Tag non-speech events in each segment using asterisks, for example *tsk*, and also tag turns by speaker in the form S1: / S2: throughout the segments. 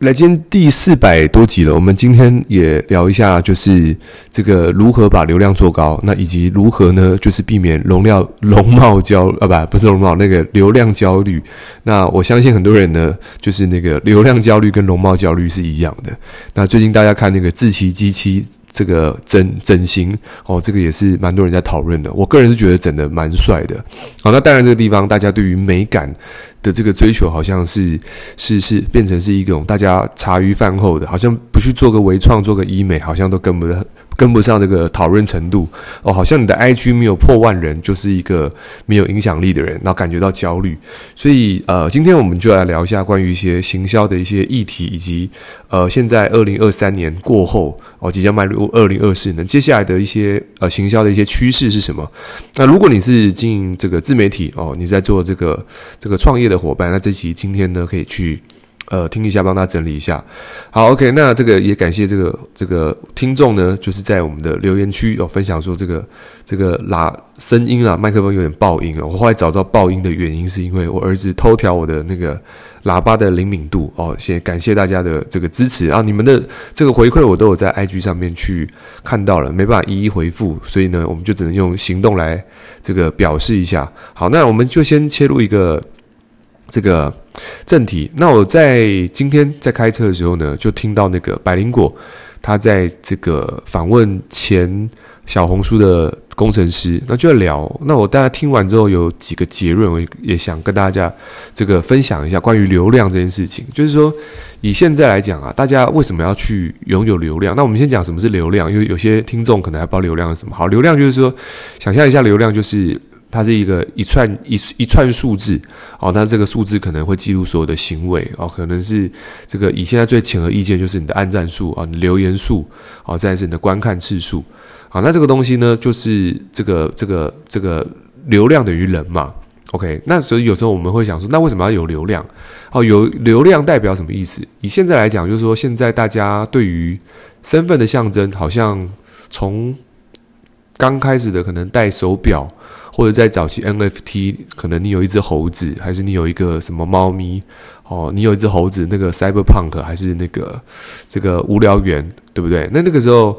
S1: 来，今天第四百多集了。我们今天也聊一下，就是这个如何把流量做高，那以及如何呢，就是避免容量容貌焦啊，不，不是容貌，那个流量焦虑。那我相信很多人呢，就是那个流量焦虑跟容貌焦虑是一样的。那最近大家看那个志祺七七这个整整形哦，这个也是蛮多人在讨论的。我个人是觉得整得蛮帅的。好，那当然这个地方大家对于美感的这个追求好像是是是变成是一种大家茶余饭后的，好像不去做个微创、做个医美，好像都跟不上。跟不上这个讨论程度哦，好像你的 IG 没有破万人，就是一个没有影响力的人，然后感觉到焦虑。所以呃，今天我们就来聊一下关于一些行销的一些议题，以及呃，现在二零二三年过后哦，即将迈入二零二四年，接下来的一些呃行销的一些趋势是什么？那如果你是经营这个自媒体哦，你在做这个这个创业的伙伴，那这期今天呢可以去。呃，听一下，帮他整理一下。好，OK，那这个也感谢这个这个听众呢，就是在我们的留言区有、分享说这个这个喇声音啊，麦克风有点爆音啊。我后来找到爆音的原因，是因为我儿子偷调我的那个喇叭的灵敏度哦。先感谢大家的这个支持啊，你们的这个回馈我都有在 IG 上面去看到了，没办法一一回复，所以呢，我们就只能用行动来这个表示一下。好，那我们就先切入一个。这个正题，那我在今天在开车的时候呢，就听到那个百灵果他在这个访问前小红书的工程师，那就在聊。那我大家听完之后有几个结论，我也想跟大家这个分享一下关于流量这件事情。就是说，以现在来讲啊，大家为什么要去拥有流量？那我们先讲什么是流量，因为有些听众可能还不知道流量是什么。好，流量就是说，想象一下，流量就是。它是一个一串一一串数字哦，那这个数字可能会记录所有的行为哦，可能是这个以现在最浅而易见就是你的按赞数啊，你留言数哦，再来是你的观看次数好，那这个东西呢，就是这个这个这个流量等于人嘛，OK，那所以有时候我们会想说，那为什么要有流量？哦，有流量代表什么意思？以现在来讲，就是说现在大家对于身份的象征，好像从刚开始的可能戴手表。或者在早期 NFT，可能你有一只猴子，还是你有一个什么猫咪？哦，你有一只猴子，那个 Cyberpunk 还是那个这个无聊猿，对不对？那那个时候，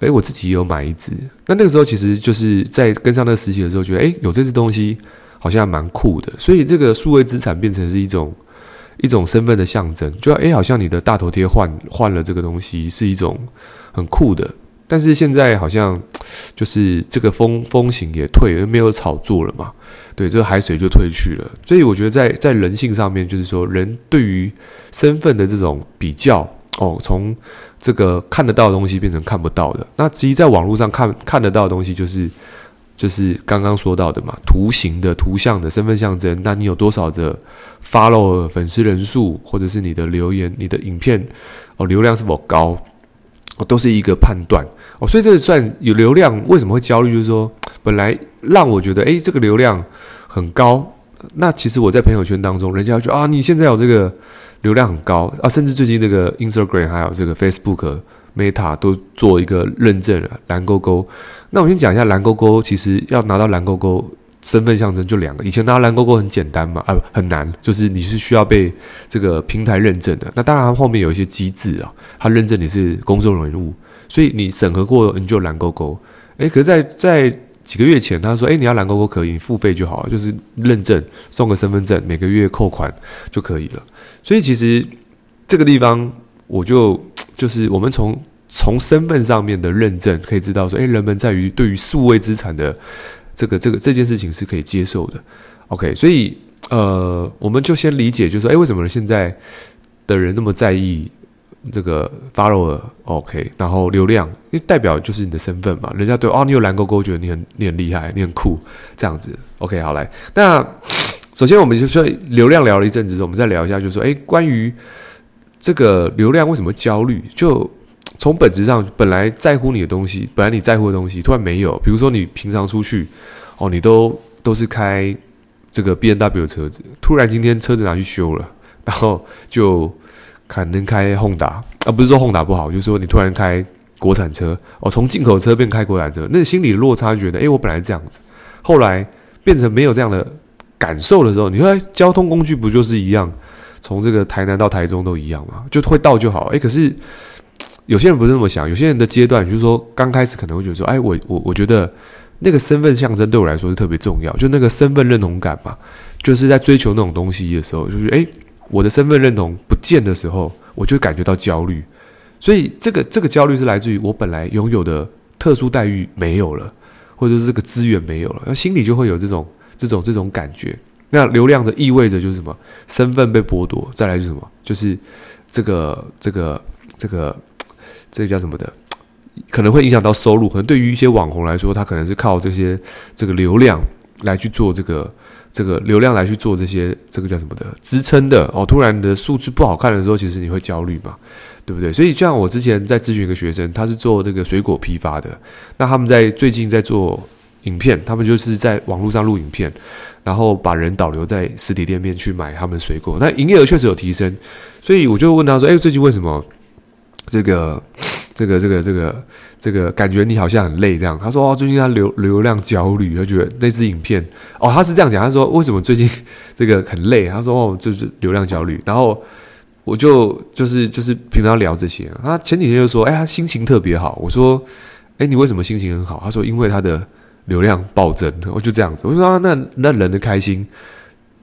S1: 诶，我自己也有买一只。那那个时候其实就是在跟上那个时期的时候，觉得诶，有这只东西好像蛮酷的。所以这个数位资产变成是一种一种身份的象征，就诶，好像你的大头贴换换了这个东西，是一种很酷的。但是现在好像 *tsk* 就是这个风风行也退了，没有炒作了嘛？对，这个海水就退去了。所以我觉得在在人性上面，就是说人对于身份的这种比较哦，从这个看得到的东西变成看不到的。那其实在网络上看看得到的东西，就是就是刚刚说到的嘛，图形的、图像的身份象征。那你有多少的 follow 粉丝人数，或者是你的留言、你的影片哦，流量是否高？哦，都是一个判断哦，所以这算有流量，为什么会焦虑？就是说，本来让我觉得，诶，这个流量很高，那其实我在朋友圈当中，人家就啊，你现在有这个流量很高啊，甚至最近那个 Instagram 还有这个 Facebook Meta 都做一个认证了蓝勾勾。那我先讲一下蓝勾勾，其实要拿到蓝勾勾。身份象征就两个，以前拿蓝勾勾很简单嘛，啊，很难，就是你是需要被这个平台认证的。那当然后面有一些机制啊，它认证你是公众人物，所以你审核过你就蓝勾勾。诶，可是在在几个月前，他说，诶，你要蓝勾勾可以，你付费就好了，就是认证送个身份证，每个月扣款就可以了。所以其实这个地方，我就就是我们从从身份上面的认证可以知道说，诶，人们在于对于数位资产的。这个这个这件事情是可以接受的，OK，所以呃，我们就先理解，就是说，哎，为什么现在的人那么在意这个 follower，OK，然后流量，因为代表就是你的身份嘛，人家对哦，你有蓝勾勾，觉得你很你很厉害，你很酷，这样子，OK，好来，那首先我们就说流量聊了一阵子，我们再聊一下，就是说，哎，关于这个流量为什么焦虑，就。从本质上，本来在乎你的东西，本来你在乎的东西，突然没有。比如说，你平常出去，哦，你都都是开这个 B N W 的车子，突然今天车子拿去修了，然后就可能开 Honda，啊，不是说混打不好，就是说你突然开国产车，哦，从进口车变开国产车，那心里的落差，觉得，诶，我本来这样子，后来变成没有这样的感受的时候，你说交通工具不就是一样？从这个台南到台中都一样嘛，就会到就好。哎，可是有些人不是这么想，有些人的阶段就是说刚开始可能会觉得说，哎，我我我觉得那个身份象征对我来说是特别重要，就那个身份认同感嘛，就是在追求那种东西的时候，就是哎，我的身份认同不见的时候，我就感觉到焦虑。所以这个这个焦虑是来自于我本来拥有的特殊待遇没有了，或者是这个资源没有了，那心里就会有这种这种这种感觉。那流量的意味着就是什么？身份被剥夺，再来就是什么？就是这个这个这个这个叫什么的？*tsk* 可能会影响到收入。可能对于一些网红来说，他可能是靠这些这个流量来去做这个这个流量来去做这些这个叫什么的支撑的哦。突然的数字不好看的时候，其实你会焦虑嘛，对不对？所以像我之前在咨询一个学生，他是做这个水果批发的，那他们在最近在做影片，他们就是在网络上录影片。然后把人导流在实体店面去买他们水果，那营业额确实有提升，所以我就问他说：“哎，最近为什么这个、*sniffs* 这个、这个、这个、这个感觉你好像很累这样？”他说：“哦，最近他流流量焦虑，他觉得那支影片哦，他是这样讲，他说为什么最近 *laughs* 这个很累？他说哦，就是流量焦虑。然后我就就是就是平常聊这些，他前几天就说：哎，他心情特别好。我说：哎，你为什么心情很好？他说：因为他的。”流量暴增，我就这样子。我说啊，那那人的开心，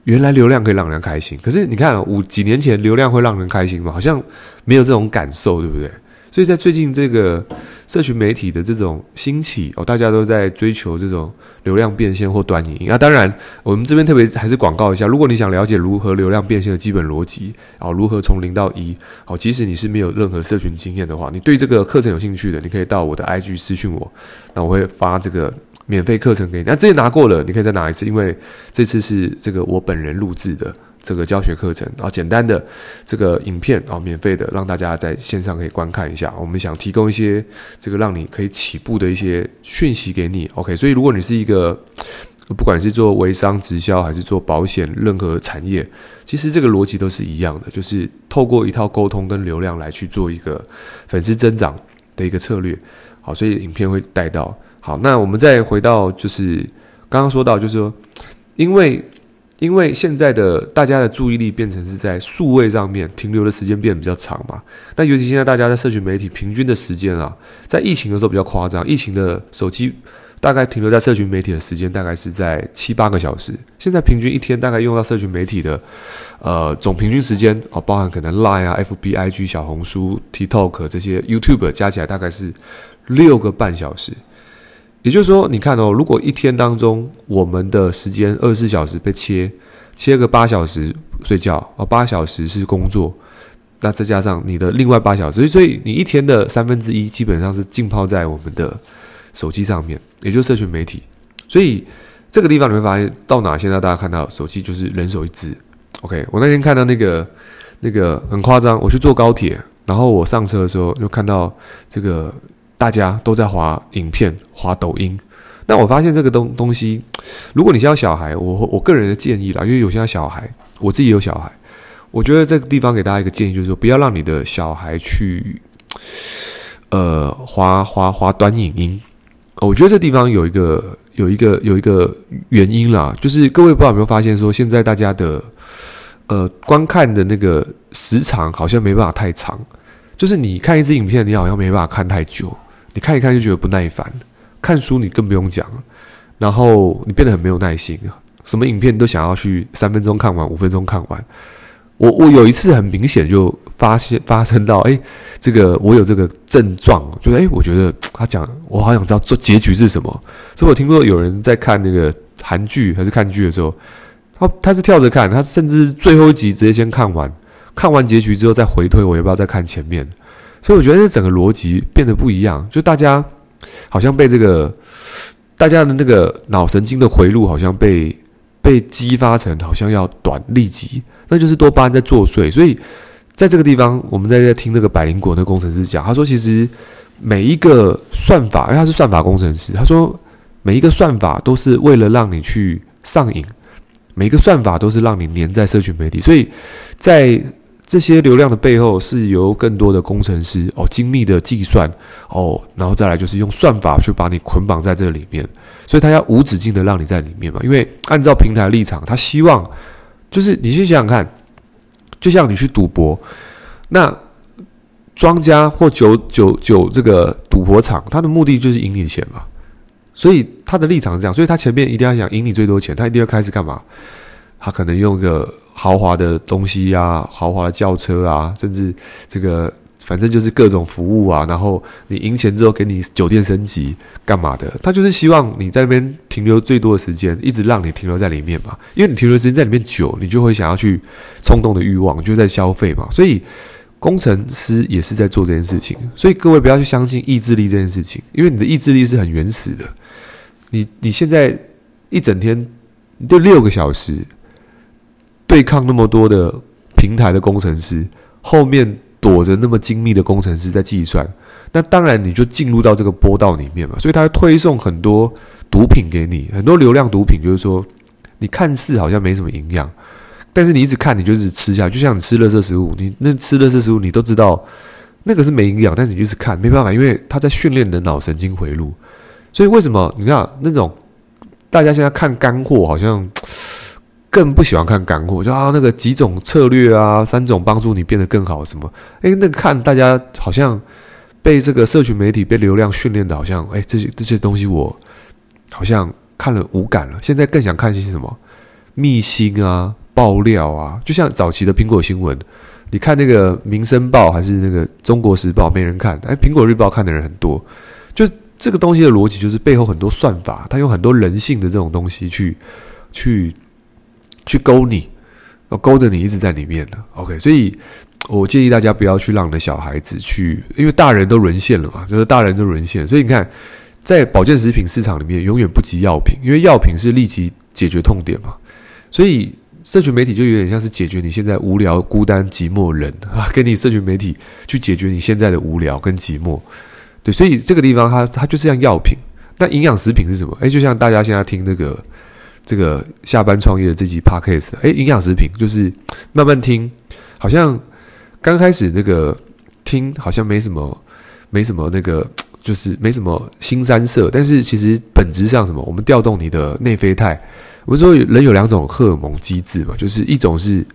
S1: 原来流量可以让人开心。可是你看，五几年前流量会让人开心吗？好像没有这种感受，对不对？所以在最近这个社群媒体的这种兴起哦，大家都在追求这种流量变现或短影音。那当然，我们这边特别还是广告一下，如果你想了解如何流量变现的基本逻辑，哦，如何从零到一，哦，即使你是没有任何社群经验的话，你对这个课程有兴趣的，你可以到我的 IG 私讯我，那我会发这个。免费课程给你，那这些拿过了，你可以再拿一次，因为这次是这个我本人录制的这个教学课程，然后简单的这个影片啊，免费的让大家在线上可以观看一下。我们想提供一些这个让你可以起步的一些讯息给你，OK？所以如果你是一个不管是做微商直销还是做保险，任何产业，其实这个逻辑都是一样的，就是透过一套沟通跟流量来去做一个粉丝增长的一个策略。好，所以影片会带到。好，那我们再回到，就是刚刚说到，就是说，因为因为现在的大家的注意力变成是在数位上面停留的时间变比较长嘛。那尤其现在大家在社群媒体平均的时间啊，在疫情的时候比较夸张，疫情的手机大概停留在社群媒体的时间大概是在七八个小时。现在平均一天大概用到社群媒体的呃总平均时间哦，包含可能 Line 啊、FB、IG、小红书、TikTok 这些 YouTube 加起来大概是六个半小时。也就是说，你看哦，如果一天当中我们的时间二十四小时被切，切个八小时睡觉哦，八小时是工作，那再加上你的另外八小时，所以你一天的三分之一基本上是浸泡在我们的手机上面，也就是社群媒体。所以这个地方你会发现，到哪现在大家看到手机就是人手一支。OK，我那天看到那个那个很夸张，我去坐高铁，然后我上车的时候就看到这个。大家都在滑影片、滑抖音，那我发现这个东东西，如果你家有小孩，我我个人的建议啦，因为有些小孩，我自己有小孩，我觉得这个地方给大家一个建议，就是说不要让你的小孩去，呃，滑滑滑短影音。我觉得这地方有一个有一个有一个原因啦，就是各位不知道有没有发现，说现在大家的呃观看的那个时长好像没办法太长，就是你看一支影片，你好像没办法看太久。你看一看就觉得不耐烦，看书你更不用讲，然后你变得很没有耐心，什么影片都想要去三分钟看完，五分钟看完。我我有一次很明显就发现发生到，哎，这个我有这个症状，就哎，我觉得他讲，我好想知道做结局是什么。所以我听过有人在看那个韩剧还是看剧的时候，他他是跳着看，他甚至最后一集直接先看完，看完结局之后再回推，我要不要再看前面？所以我觉得这整个逻辑变得不一样，就大家好像被这个大家的那个脑神经的回路好像被被激发成好像要短立即，那就是多巴胺在作祟。所以在这个地方，我们在在听那个百灵果那个工程师讲，他说其实每一个算法，因为他是算法工程师，他说每一个算法都是为了让你去上瘾，每一个算法都是让你粘在社群媒体，所以在。这些流量的背后是由更多的工程师哦，精密的计算哦，然后再来就是用算法去把你捆绑在这里面，所以他要无止境的让你在里面嘛。因为按照平台立场，他希望就是你去想想看，就像你去赌博，那庄家或酒酒酒这个赌博场，他的目的就是赢你钱嘛。所以他的立场是这样，所以他前面一定要想赢你最多钱，他一定要开始干嘛？他可能用个豪华的东西啊，豪华的轿车啊，甚至这个反正就是各种服务啊。然后你赢钱之后给你酒店升级干嘛的？他就是希望你在那边停留最多的时间，一直让你停留在里面嘛。因为你停留时间在里面久，你就会想要去冲动的欲望，就在消费嘛。所以工程师也是在做这件事情。所以各位不要去相信意志力这件事情，因为你的意志力是很原始的。你你现在一整天就六个小时对抗那么多的平台的工程师，后面躲着那么精密的工程师在计算，那当然你就进入到这个波道里面嘛。所以他推送很多毒品给你，很多流量毒品，就是说你看似好像没什么营养，但是你一直看，你就是吃下去，就像你吃垃圾食物，你那吃垃圾食物，你都知道那个是没营养，但是你就是看，没办法，因为他在训练你的脑神经回路。所以为什么你看那种大家现在看干货，好像更不喜欢看干货，就啊那个几种策略啊，三种帮助你变得更好什么？诶，那个看大家好像被这个社群媒体被流量训练的，好像诶，这些这些东西我好像看了无感了。现在更想看一些什么秘辛啊、爆料啊，就像早期的苹果新闻，你看那个《民生报》还是那个《中国时报》，没人看，诶，《苹果日报》看的人很多，就。这个东西的逻辑就是背后很多算法，它用很多人性的这种东西去去去勾你，勾着你一直在里面的。OK，所以我建议大家不要去让你的小孩子去，因为大人都沦陷了嘛，就是大人都沦陷。所以你看，在保健食品市场里面，永远不及药品，因为药品是立即解决痛点嘛。所以社群媒体就有点像是解决你现在无聊、孤单、寂寞人啊，*laughs* 给你社群媒体去解决你现在的无聊跟寂寞。对，所以这个地方它它就是像药品，那营养食品是什么？诶，就像大家现在听那个这个下班创业的这集 podcast，诶，营养食品就是慢慢听，好像刚开始那个听好像没什么没什么那个，就是没什么新三色，但是其实本质上什么？我们调动你的内啡肽。我们说人有两种荷尔蒙机制嘛，就是一种是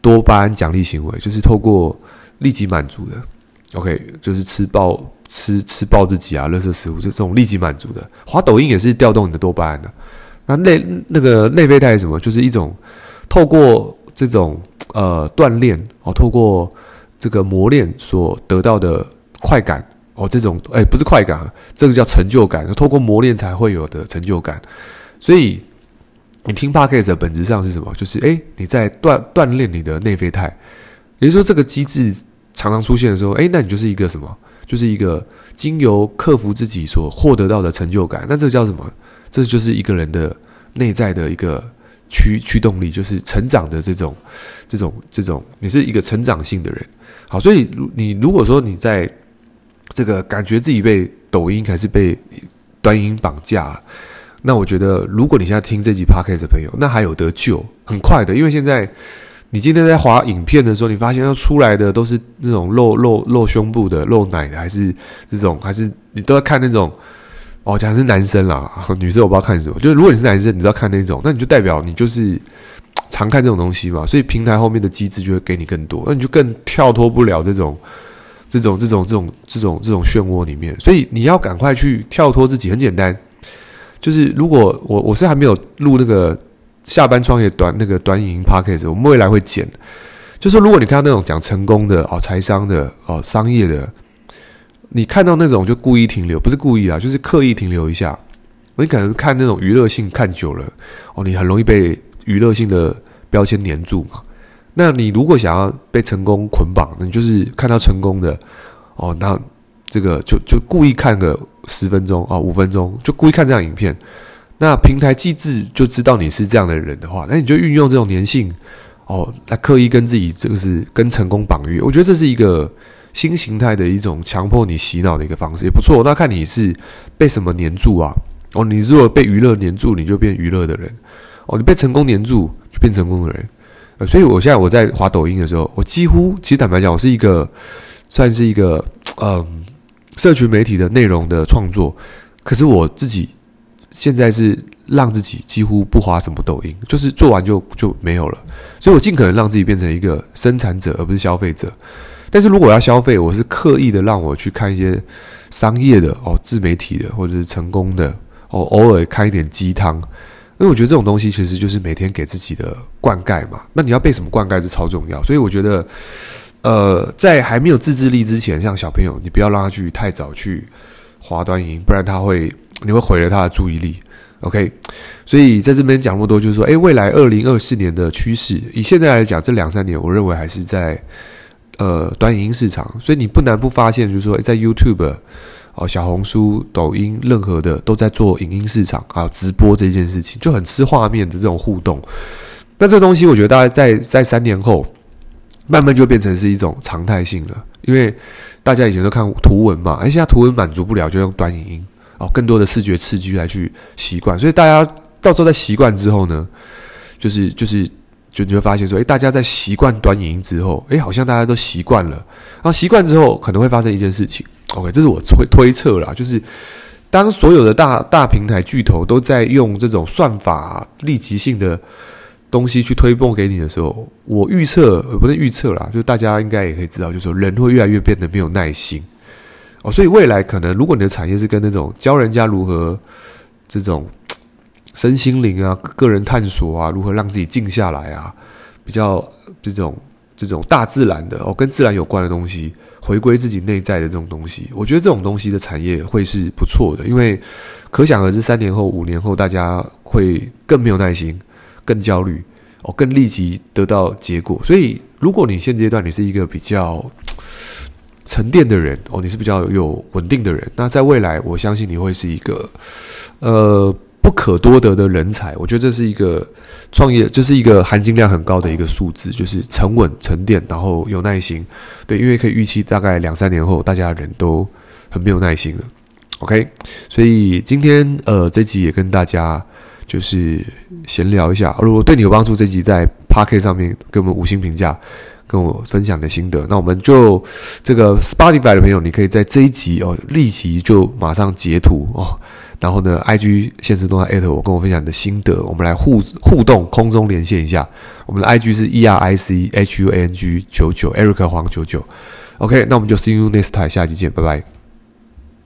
S1: 多巴胺奖励行为，就是透过立即满足的。OK，就是吃爆吃吃爆自己啊，垃圾食物就这种立即满足的。滑抖音也是调动你的多巴胺的。那内那个内啡肽是什么？就是一种透过这种呃锻炼哦，透过这个磨练所得到的快感哦，这种哎不是快感，这个叫成就感，透过磨练才会有的成就感。所以你听 Podcast 的本质上是什么？就是哎你在锻锻炼你的内啡肽，也就是说这个机制。常常出现的时候，诶，那你就是一个什么？就是一个经由克服自己所获得到的成就感。那这个叫什么？这就是一个人的内在的一个驱驱动力，就是成长的这种、这种、这种。你是一个成长性的人。好，所以你如果说你在这个感觉自己被抖音还是被端音绑架，那我觉得，如果你现在听这集 Podcast 的朋友，那还有得救，很快的，因为现在。你今天在滑影片的时候，你发现要出来的都是那种露露露胸部的、露奶的，还是这种，还是你都要看那种哦，讲的是男生啦，*laughs* 女生我不知道看什么。就是如果你是男生，你知道看那种，那你就代表你就是常看这种东西嘛。所以平台后面的机制就会给你更多，那你就更跳脱不了这种这种这种这种这种这种漩涡里面。所以你要赶快去跳脱自己，很简单，就是如果我我是还没有录那个。下班创业短那个短影音 p o c a s t 我们未来会剪。就是如果你看到那种讲成功的哦，财商的哦，商业的，你看到那种就故意停留，不是故意啊，就是刻意停留一下。你可能看那种娱乐性看久了哦，你很容易被娱乐性的标签黏住嘛。那你如果想要被成功捆绑，那你就是看到成功的哦，那这个就就故意看个十分钟啊，五分钟，就故意看这样影片。那平台机制就知道你是这样的人的话，那你就运用这种粘性哦，来刻意跟自己这个是跟成功绑约。我觉得这是一个新形态的一种强迫你洗脑的一个方式，也不错。那看你是被什么黏住啊？哦，你如果被娱乐黏住，你就变娱乐的人；哦，你被成功黏住，就变成功的人。呃，所以我现在我在滑抖音的时候，我几乎其实坦白讲，我是一个算是一个嗯，社群媒体的内容的创作，可是我自己。现在是让自己几乎不滑什么抖音，就是做完就就没有了。所以我尽可能让自己变成一个生产者，而不是消费者。但是如果要消费，我是刻意的让我去看一些商业的哦，自媒体的或者是成功的哦，偶尔看一点鸡汤，因为我觉得这种东西其实就是每天给自己的灌溉嘛。那你要被什么灌溉是超重要，所以我觉得，呃，在还没有自制力之前，像小朋友，你不要让他去太早去滑短影音，不然他会你会毁了他的注意力。OK，所以在这边讲那么多，就是说，诶，未来二零二四年的趋势，以现在来讲，这两三年，我认为还是在。呃，短影音市场，所以你不难不发现，就是说，在 YouTube、哦、小红书、抖音，任何的都在做影音市场，啊直播这件事情，就很吃画面的这种互动。那这个东西，我觉得大概在在三年后，慢慢就变成是一种常态性了，因为大家以前都看图文嘛，而现在图文满足不了，就用短影音哦，更多的视觉刺激来去习惯，所以大家到时候在习惯之后呢，就是就是。就你会发现说，诶，大家在习惯短影音之后，诶，好像大家都习惯了。然后习惯之后，可能会发生一件事情。OK，这是我推推测啦，就是当所有的大大平台巨头都在用这种算法立即性的东西去推播给你的时候，我预测，不是预测啦，就大家应该也可以知道，就是说人会越来越变得没有耐心。哦，所以未来可能，如果你的产业是跟那种教人家如何这种。身心灵啊，个人探索啊，如何让自己静下来啊，比较这种这种大自然的哦，跟自然有关的东西，回归自己内在的这种东西，我觉得这种东西的产业会是不错的，因为可想而知，三年后、五年后，大家会更没有耐心，更焦虑哦，更立即得到结果。所以，如果你现阶段你是一个比较沉淀的人哦，你是比较有稳定的人，那在未来，我相信你会是一个呃。不可多得的人才，我觉得这是一个创业，这是一个含金量很高的一个数字，就是沉稳、沉淀，然后有耐心。对，因为可以预期大概两三年后，大家的人都很没有耐心了。OK，所以今天呃这集也跟大家就是闲聊一下，如果对你有帮助，这集在 Podcast 上面给我们五星评价，跟我分享的心得。那我们就这个 Spotify 的朋友，你可以在这一集哦立即就马上截图哦。然后呢，IG 现实动态艾特我，跟我分享你的心得，我们来互互动，空中连线一下。我们的 IG 是 E R I C H U N G 九九，Eric 黄九九。OK，那我们就 See you next time，下期见，拜拜。